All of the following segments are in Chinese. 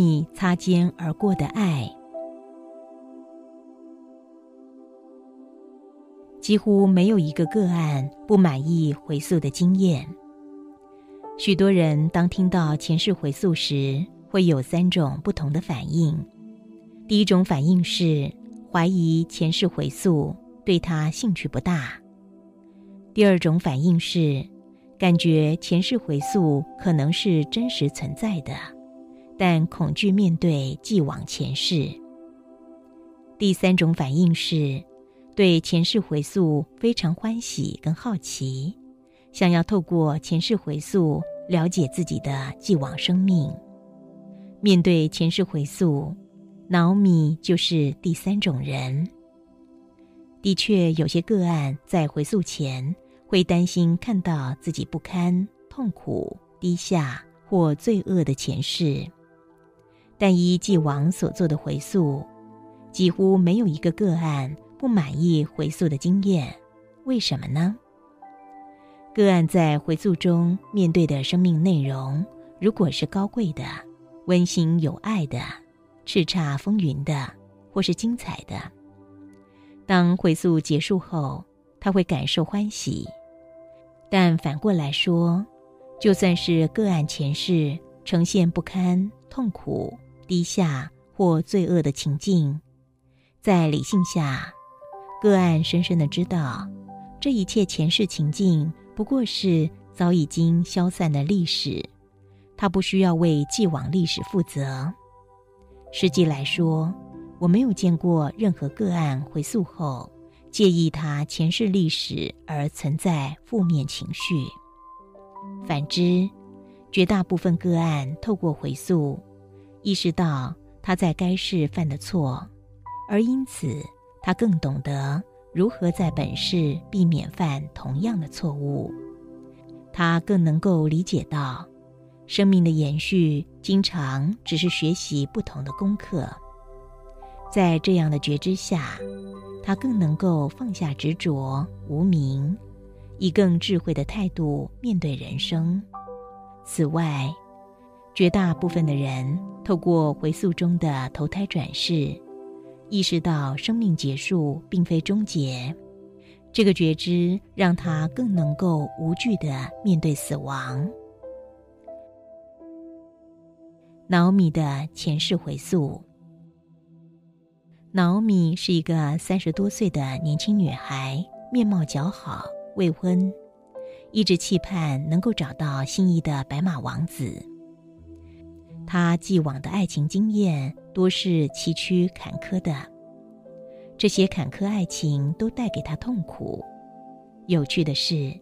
你擦肩而过的爱，几乎没有一个个案不满意回溯的经验。许多人当听到前世回溯时，会有三种不同的反应。第一种反应是怀疑前世回溯，对他兴趣不大；第二种反应是感觉前世回溯可能是真实存在的。但恐惧面对既往前世。第三种反应是，对前世回溯非常欢喜跟好奇，想要透过前世回溯了解自己的既往生命。面对前世回溯，脑米就是第三种人。的确，有些个案在回溯前会担心看到自己不堪、痛苦、低下或罪恶的前世。但依既往所做的回溯，几乎没有一个个案不满意回溯的经验。为什么呢？个案在回溯中面对的生命内容，如果是高贵的、温馨有爱的、叱咤风云的，或是精彩的，当回溯结束后，他会感受欢喜。但反过来说，就算是个案前世呈现不堪、痛苦。低下或罪恶的情境，在理性下，个案深深的知道，这一切前世情境不过是早已经消散的历史，他不需要为既往历史负责。实际来说，我没有见过任何个案回溯后介意他前世历史而存在负面情绪。反之，绝大部分个案透过回溯。意识到他在该世犯的错，而因此他更懂得如何在本世避免犯同样的错误。他更能够理解到，生命的延续经常只是学习不同的功课。在这样的觉知下，他更能够放下执着、无名，以更智慧的态度面对人生。此外，绝大部分的人透过回溯中的投胎转世，意识到生命结束并非终结。这个觉知让他更能够无惧的面对死亡。瑙米的前世回溯。瑙米是一个三十多岁的年轻女孩，面貌姣好，未婚，一直期盼能够找到心仪的白马王子。他既往的爱情经验多是崎岖坎坷的，这些坎坷爱情都带给他痛苦。有趣的是，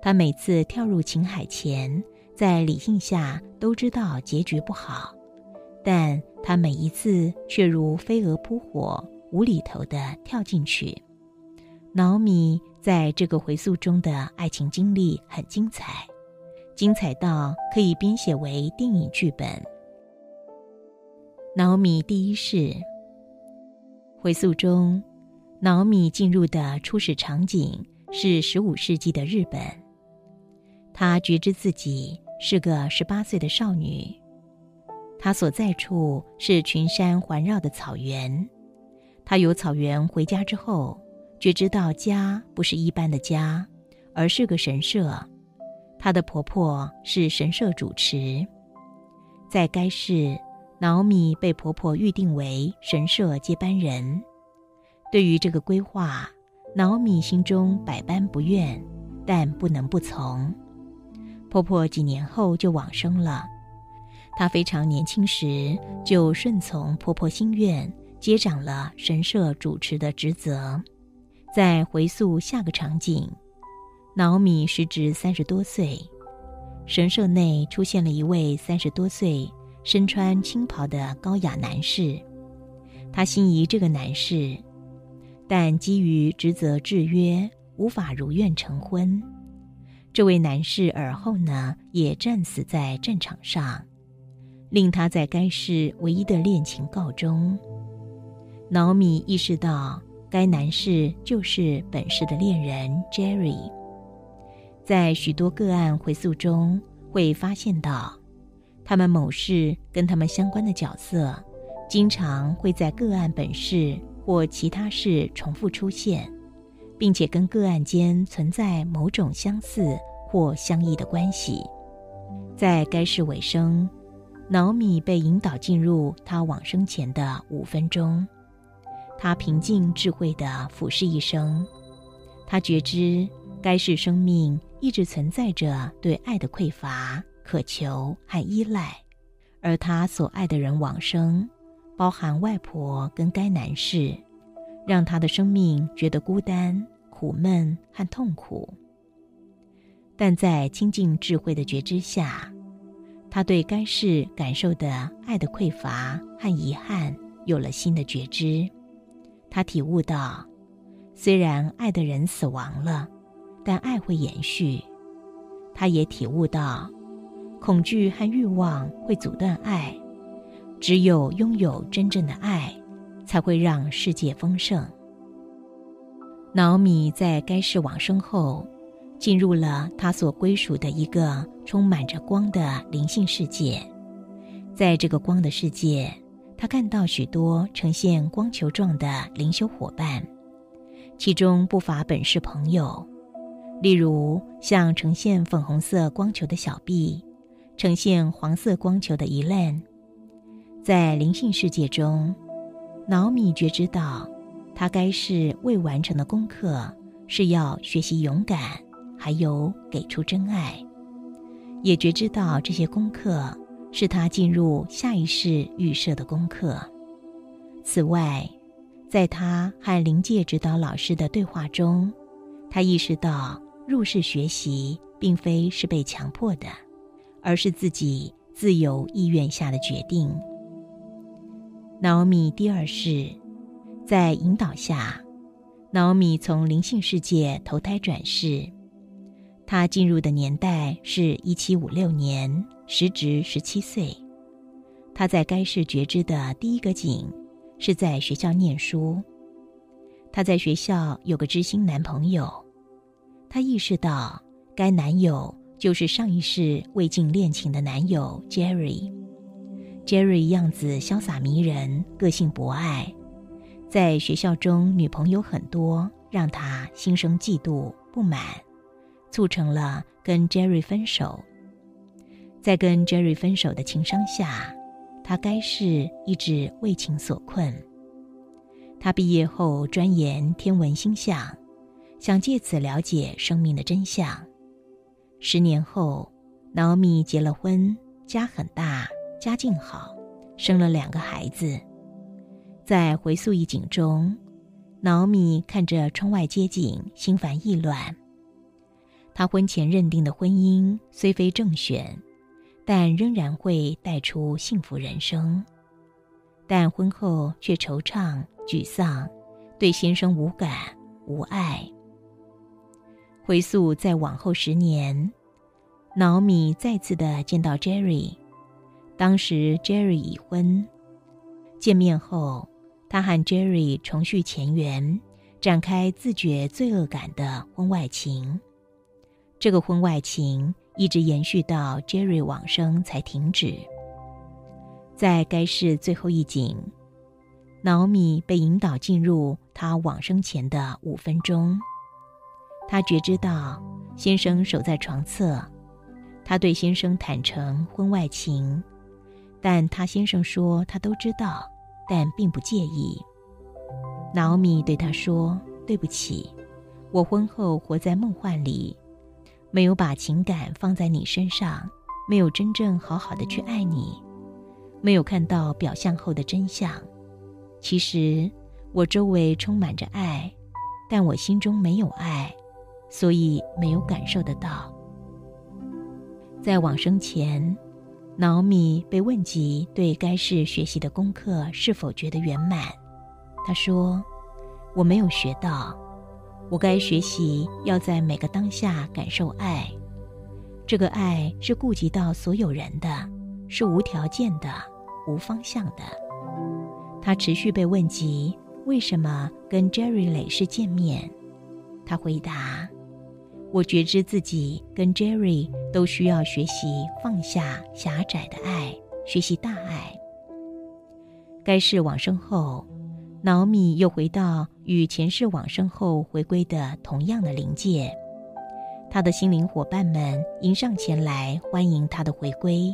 他每次跳入情海前，在理性下都知道结局不好，但他每一次却如飞蛾扑火、无厘头的跳进去。瑙米在这个回溯中的爱情经历很精彩，精彩到可以编写为电影剧本。脑米第一世回溯中，脑米进入的初始场景是十五世纪的日本。她觉知自己是个十八岁的少女，她所在处是群山环绕的草原。她由草原回家之后，觉知到家不是一般的家，而是个神社。她的婆婆是神社主持，在该市。瑙米被婆婆预定为神社接班人，对于这个规划，瑙米心中百般不愿，但不能不从。婆婆几年后就往生了，她非常年轻时就顺从婆婆心愿，接掌了神社主持的职责。再回溯下个场景，瑙米时值三十多岁，神社内出现了一位三十多岁。身穿青袍的高雅男士。他心仪这个男士，但基于职责制约，无法如愿成婚。这位男士而后呢，也战死在战场上，令他在该市唯一的恋情告终。瑙米意识到，该男士就是本市的恋人 Jerry。在许多个案回溯中，会发现到，他们某事跟他们相关的角色，经常会在个案本事或其他事重复出现。并且跟个案间存在某种相似或相异的关系。在该事尾声，瑙米被引导进入他往生前的五分钟。他平静智慧地俯视一生，他觉知该世生命一直存在着对爱的匮乏、渴求和依赖，而他所爱的人往生，包含外婆跟该男士。让他的生命觉得孤单、苦闷和痛苦。但在清净智慧的觉知下，他对该事感受的爱的匮乏和遗憾有了新的觉知。他体悟到，虽然爱的人死亡了，但爱会延续。他也体悟到，恐惧和欲望会阻断爱，只有拥有真正的爱。才会让世界丰盛。瑙米在该世往生后，进入了他所归属的一个充满着光的灵性世界。在这个光的世界，他看到许多呈现光球状的灵修伙伴，其中不乏本市朋友，例如像呈现粉红色光球的小臂呈现黄色光球的伊烂。在灵性世界中。瑙米觉知道，他该是未完成的功课，是要学习勇敢，还有给出真爱。也觉知道这些功课是他进入下一世预设的功课。此外，在他和灵界指导老师的对话中，他意识到入世学习并非是被强迫的，而是自己自由意愿下的决定。瑙米第二世，在引导下，瑙米从灵性世界投胎转世。他进入的年代是一七五六年，时值十七岁。他在该世觉知的第一个景，是在学校念书。他在学校有个知心男朋友，他意识到该男友就是上一世未尽恋情的男友 Jerry。Jerry 样子潇洒迷人，个性博爱，在学校中女朋友很多，让他心生嫉妒不满，促成了跟 Jerry 分手。在跟 Jerry 分手的情伤下，他该是一直为情所困。他毕业后专研天文星象，想借此了解生命的真相。十年后，瑙米结了婚，家很大。家境好，生了两个孩子。在回溯一景中，瑙米看着窗外街景，心烦意乱。他婚前认定的婚姻虽非正选，但仍然会带出幸福人生。但婚后却惆怅、沮丧，对先生无感、无爱。回溯在往后十年，瑙米再次的见到 Jerry。当时 Jerry 已婚，见面后，他和 Jerry 重续前缘，展开自觉罪恶感的婚外情。这个婚外情一直延续到 Jerry 往生才停止。在该市最后一景，瑙米被引导进入他往生前的五分钟。他觉知到先生守在床侧，他对先生坦诚婚外情。但他先生说他都知道，但并不介意。瑙米对他说：“对不起，我婚后活在梦幻里，没有把情感放在你身上，没有真正好好的去爱你，没有看到表象后的真相。其实我周围充满着爱，但我心中没有爱，所以没有感受得到。在往生前。”瑙米被问及对该市学习的功课是否觉得圆满，他说：“我没有学到，我该学习要在每个当下感受爱。这个爱是顾及到所有人的，是无条件的、无方向的。”他持续被问及为什么跟 Jerry 磊士见面，他回答。我觉知自己跟 Jerry 都需要学习放下狭窄的爱，学习大爱。该世往生后，瑙米又回到与前世往生后回归的同样的灵界，他的心灵伙伴们迎上前来欢迎他的回归。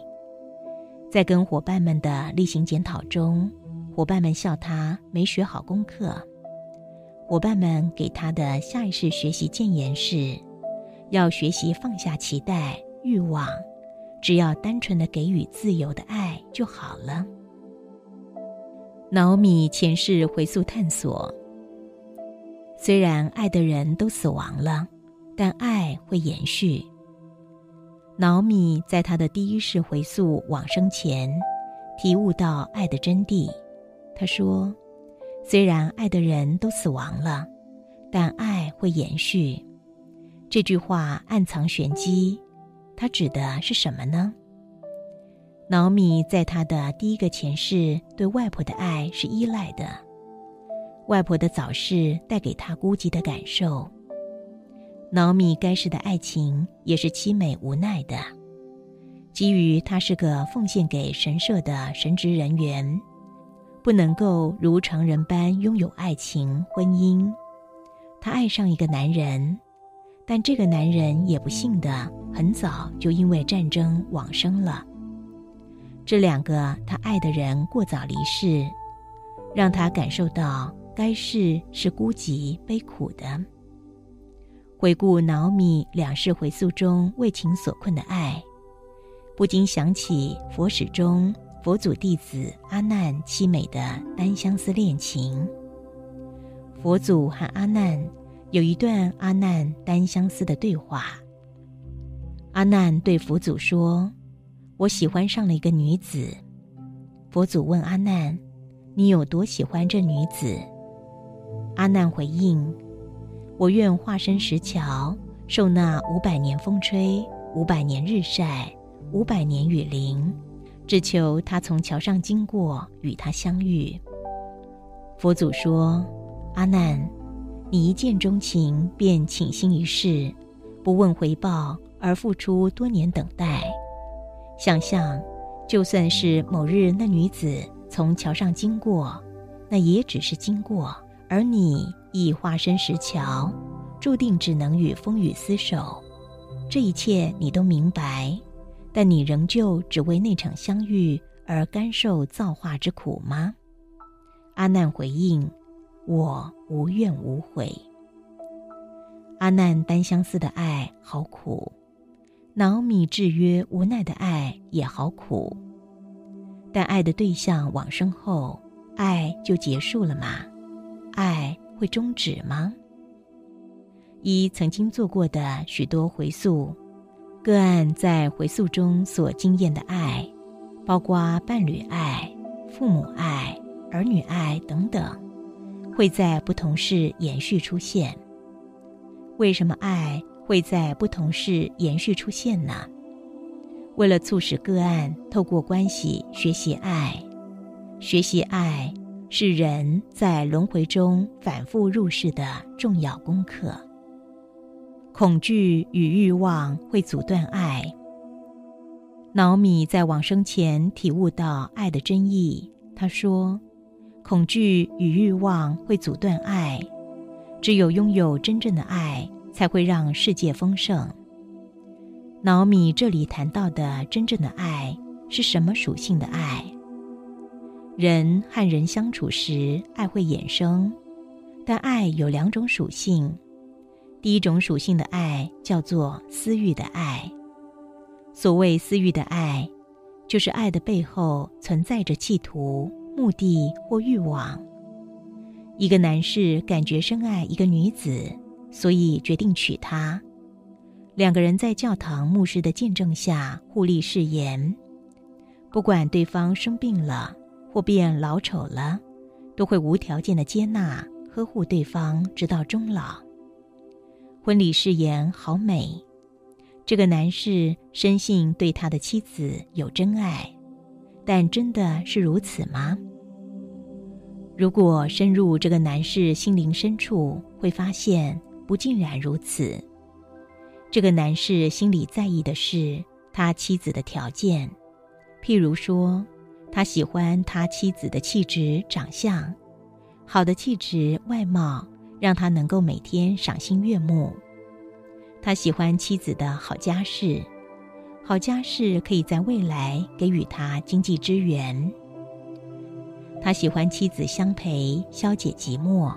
在跟伙伴们的例行检讨中，伙伴们笑他没学好功课。伙伴们给他的下一世学习建言是。要学习放下期待、欲望，只要单纯的给予自由的爱就好了。瑙米前世回溯探索，虽然爱的人都死亡了，但爱会延续。瑙米在他的第一世回溯往生前，体悟到爱的真谛。他说：“虽然爱的人都死亡了，但爱会延续。”这句话暗藏玄机，它指的是什么呢？瑙米在他的第一个前世对外婆的爱是依赖的，外婆的早逝带给他孤寂的感受。瑙米该世的爱情也是凄美无奈的，基于他是个奉献给神社的神职人员，不能够如常人般拥有爱情婚姻，他爱上一个男人。但这个男人也不幸的很早就因为战争往生了。这两个他爱的人过早离世，让他感受到该世是孤寂悲苦的。回顾瑙米两世回溯中为情所困的爱，不禁想起佛史中佛祖弟子阿难凄美的单相思恋情。佛祖和阿难。有一段阿难单相思的对话。阿难对佛祖说：“我喜欢上了一个女子。”佛祖问阿难：“你有多喜欢这女子？”阿难回应：“我愿化身石桥，受那五百年风吹，五百年日晒，五百年雨淋，只求她从桥上经过，与她相遇。”佛祖说：“阿难。”你一见钟情便倾心一世，不问回报而付出多年等待。想象，就算是某日那女子从桥上经过，那也只是经过，而你已化身石桥，注定只能与风雨厮守。这一切你都明白，但你仍旧只为那场相遇而甘受造化之苦吗？阿难回应。我无怨无悔。阿难单相思的爱好苦，恼米制约无奈的爱也好苦。但爱的对象往生后，爱就结束了吗？爱会终止吗？一曾经做过的许多回溯，个案在回溯中所经验的爱，包括伴侣爱、父母爱、儿女爱等等。会在不同世延续出现。为什么爱会在不同世延续出现呢？为了促使个案透过关系学习爱，学习爱是人在轮回中反复入世的重要功课。恐惧与欲望会阻断爱。瑙米在往生前体悟到爱的真意，他说。恐惧与欲望会阻断爱，只有拥有真正的爱，才会让世界丰盛。瑙米这里谈到的真正的爱是什么属性的爱？人和人相处时，爱会衍生，但爱有两种属性。第一种属性的爱叫做私欲的爱。所谓私欲的爱，就是爱的背后存在着企图。目的或欲望。一个男士感觉深爱一个女子，所以决定娶她。两个人在教堂牧师的见证下互立誓言，不管对方生病了或变老丑了，都会无条件的接纳、呵护对方，直到终老。婚礼誓言好美，这个男士深信对他的妻子有真爱，但真的是如此吗？如果深入这个男士心灵深处，会发现不尽然如此。这个男士心里在意的是他妻子的条件，譬如说，他喜欢他妻子的气质、长相，好的气质、外貌让他能够每天赏心悦目。他喜欢妻子的好家世，好家世可以在未来给予他经济支援。他喜欢妻子相陪，消解寂寞，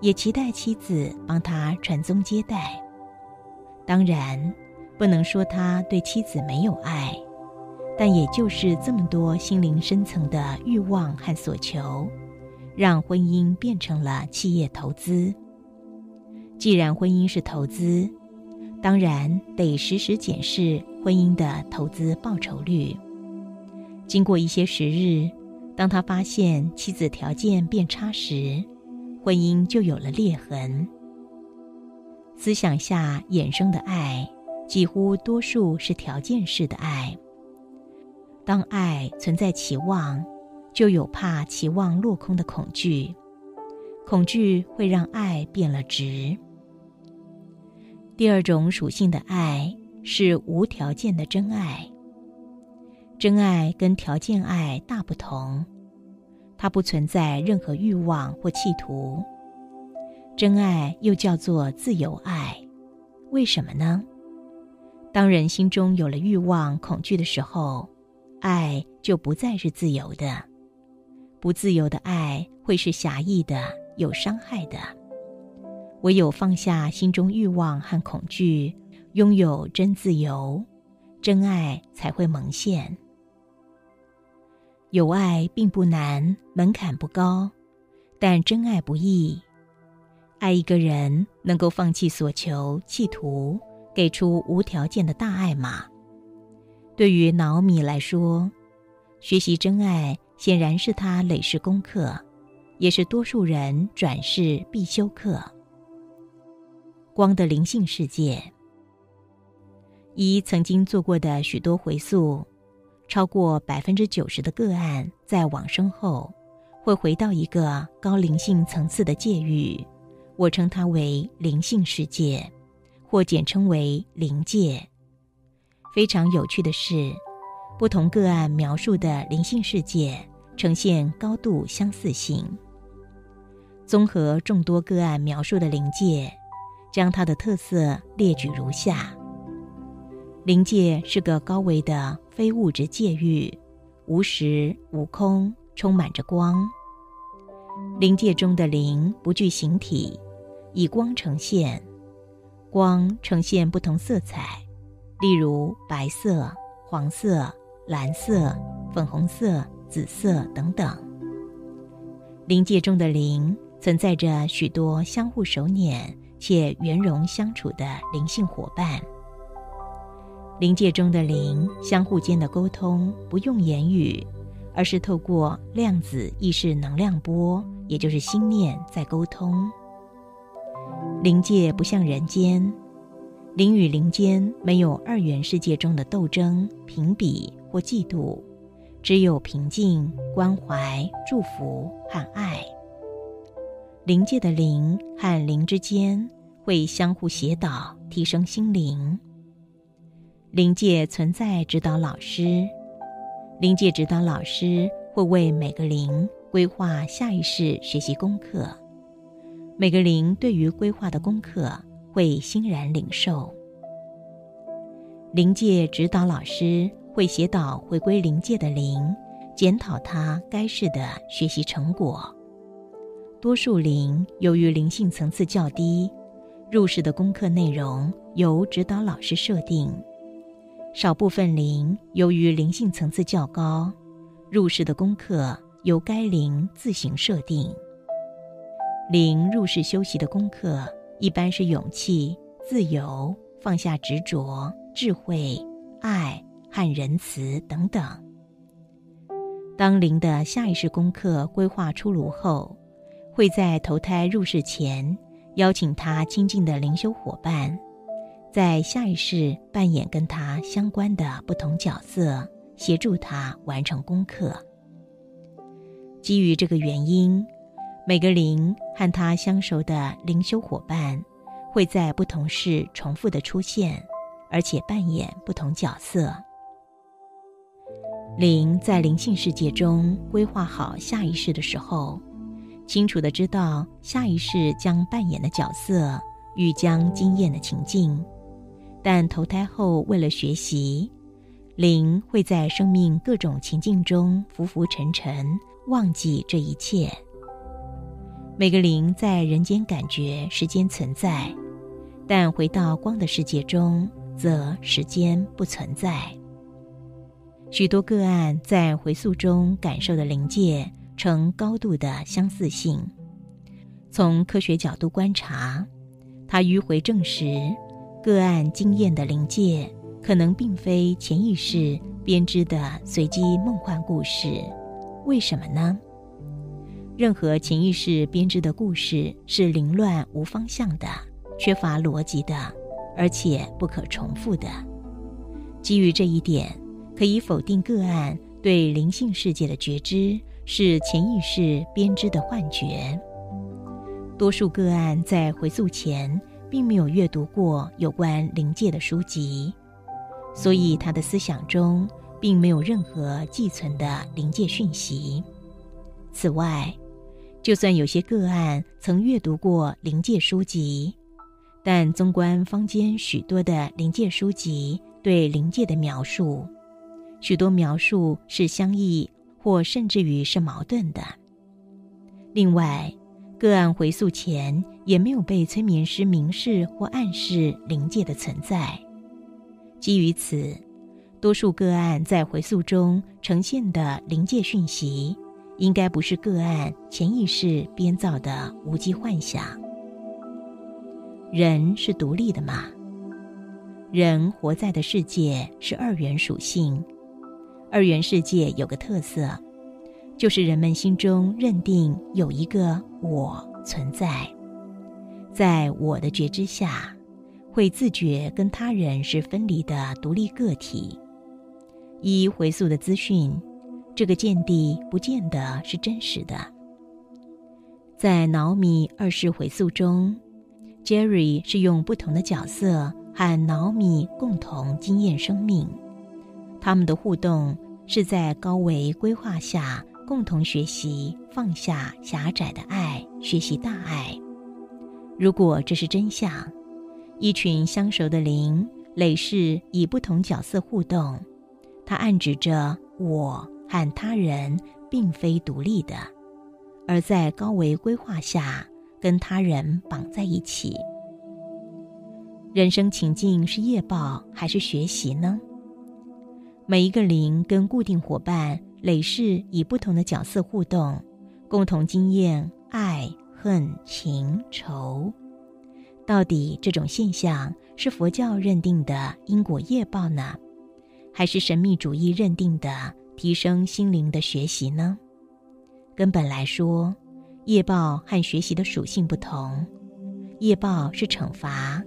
也期待妻子帮他传宗接代。当然，不能说他对妻子没有爱，但也就是这么多心灵深层的欲望和所求，让婚姻变成了企业投资。既然婚姻是投资，当然得时时检视婚姻的投资报酬率。经过一些时日。当他发现妻子条件变差时，婚姻就有了裂痕。思想下衍生的爱，几乎多数是条件式的爱。当爱存在期望，就有怕期望落空的恐惧，恐惧会让爱变了质。第二种属性的爱是无条件的真爱。真爱跟条件爱大不同，它不存在任何欲望或企图。真爱又叫做自由爱，为什么呢？当人心中有了欲望、恐惧的时候，爱就不再是自由的。不自由的爱会是狭义的、有伤害的。唯有放下心中欲望和恐惧，拥有真自由，真爱才会萌现。有爱并不难，门槛不高，但真爱不易。爱一个人，能够放弃所求、企图，给出无条件的大爱吗？对于脑米来说，学习真爱显然是他累世功课，也是多数人转世必修课。光的灵性世界，依曾经做过的许多回溯。超过百分之九十的个案在往生后，会回到一个高灵性层次的界域，我称它为灵性世界，或简称为灵界。非常有趣的是，不同个案描述的灵性世界呈现高度相似性。综合众多个案描述的灵界，将它的特色列举如下。灵界是个高维的非物质界域，无时无空，充满着光。灵界中的灵不具形体，以光呈现，光呈现不同色彩，例如白色、黄色、蓝色、粉红色、紫色等等。灵界中的灵存在着许多相互守念且圆融相处的灵性伙伴。灵界中的灵相互间的沟通不用言语，而是透过量子意识能量波，也就是心念在沟通。灵界不像人间，灵与灵间没有二元世界中的斗争、评比或嫉妒，只有平静、关怀、祝福和爱。灵界的灵和灵之间会相互协导，提升心灵。灵界存在指导老师，灵界指导老师会为每个灵规划下一世学习功课，每个灵对于规划的功课会欣然领受。灵界指导老师会协导回归灵界的灵，检讨他该世的学习成果。多数灵由于灵性层次较低，入世的功课内容由指导老师设定。少部分灵由于灵性层次较高，入世的功课由该灵自行设定。灵入世修习的功课一般是勇气、自由、放下执着、智慧、爱和仁慈等等。当灵的下一世功课规划出炉后，会在投胎入世前邀请他亲近的灵修伙伴，在下一世扮演跟他相关的不同角色，协助他完成功课。基于这个原因，每个灵和他相熟的灵修伙伴会在不同世重复的出现，而且扮演不同角色。灵在灵性世界中规划好下一世的时候，清楚的知道下一世将扮演的角色欲将经验的情境，但投胎后为了学习，灵会在生命各种情境中浮浮沉沉。忘记这一切。每个灵在人间感觉时间存在，但回到光的世界中，则时间不存在。许多个案在回溯中感受的灵界呈高度的相似性。从科学角度观察，他迂回证实，个案经验的临界可能并非潜意识编织的随机梦幻故事。为什么呢？任何潜意识编织的故事是凌乱无方向的、缺乏逻辑的，而且不可重复的。基于这一点，可以否定个案对灵性世界的觉知是潜意识编织的幻觉。多数个案在回溯前并没有阅读过有关灵界的书籍，所以他的思想中。并没有任何寄存的灵界讯息。此外，就算有些个案曾阅读过灵界书籍，但纵观坊间许多的灵界书籍对灵界的描述，许多描述是相异或甚至于是矛盾的。另外，个案回溯前也没有被催眠师明示或暗示灵界的存在。基于此。多数个案在回溯中呈现的灵界讯息，应该不是个案潜意识编造的无稽幻想。人是独立的吗？人活在的世界是二元属性。二元世界有个特色，就是人们心中认定有一个我存在，在我的觉知下，会自觉跟他人是分离的独立个体。依回溯的资讯，这个见地不见得是真实的。在脑米二世回溯中，Jerry 是用不同的角色和脑米共同经验生命，他们的互动是在高维规划下共同学习放下狭窄的爱，学习大爱。如果这是真相，一群相熟的灵累世以不同角色互动。它暗指着我和他人并非独立的，而在高维规划下跟他人绑在一起。人生情境是业报还是学习呢？每一个灵跟固定伙伴累世以不同的角色互动，共同经验爱、恨、情、仇。到底这种现象是佛教认定的因果业报呢？还是神秘主义认定的提升心灵的学习呢？根本来说，业报和学习的属性不同。业报是惩罚，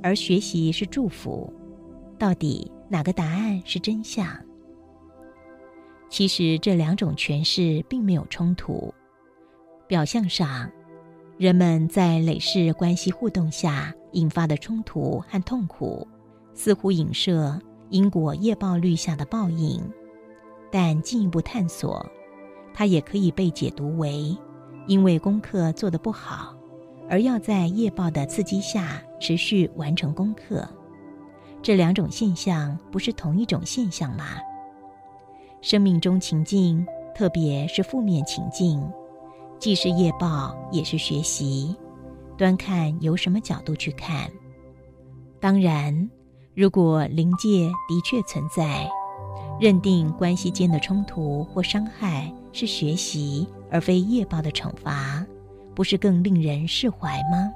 而学习是祝福。到底哪个答案是真相？其实这两种诠释并没有冲突。表象上，人们在累世关系互动下引发的冲突和痛苦，似乎影射。因果业报律下的报应，但进一步探索，它也可以被解读为因为功课做得不好，而要在业报的刺激下持续完成功课。这两种现象不是同一种现象吗？生命中情境，特别是负面情境，既是业报，也是学习，端看由什么角度去看。当然。如果灵界的确存在，认定关系间的冲突或伤害是学习而非业报的惩罚，不是更令人释怀吗？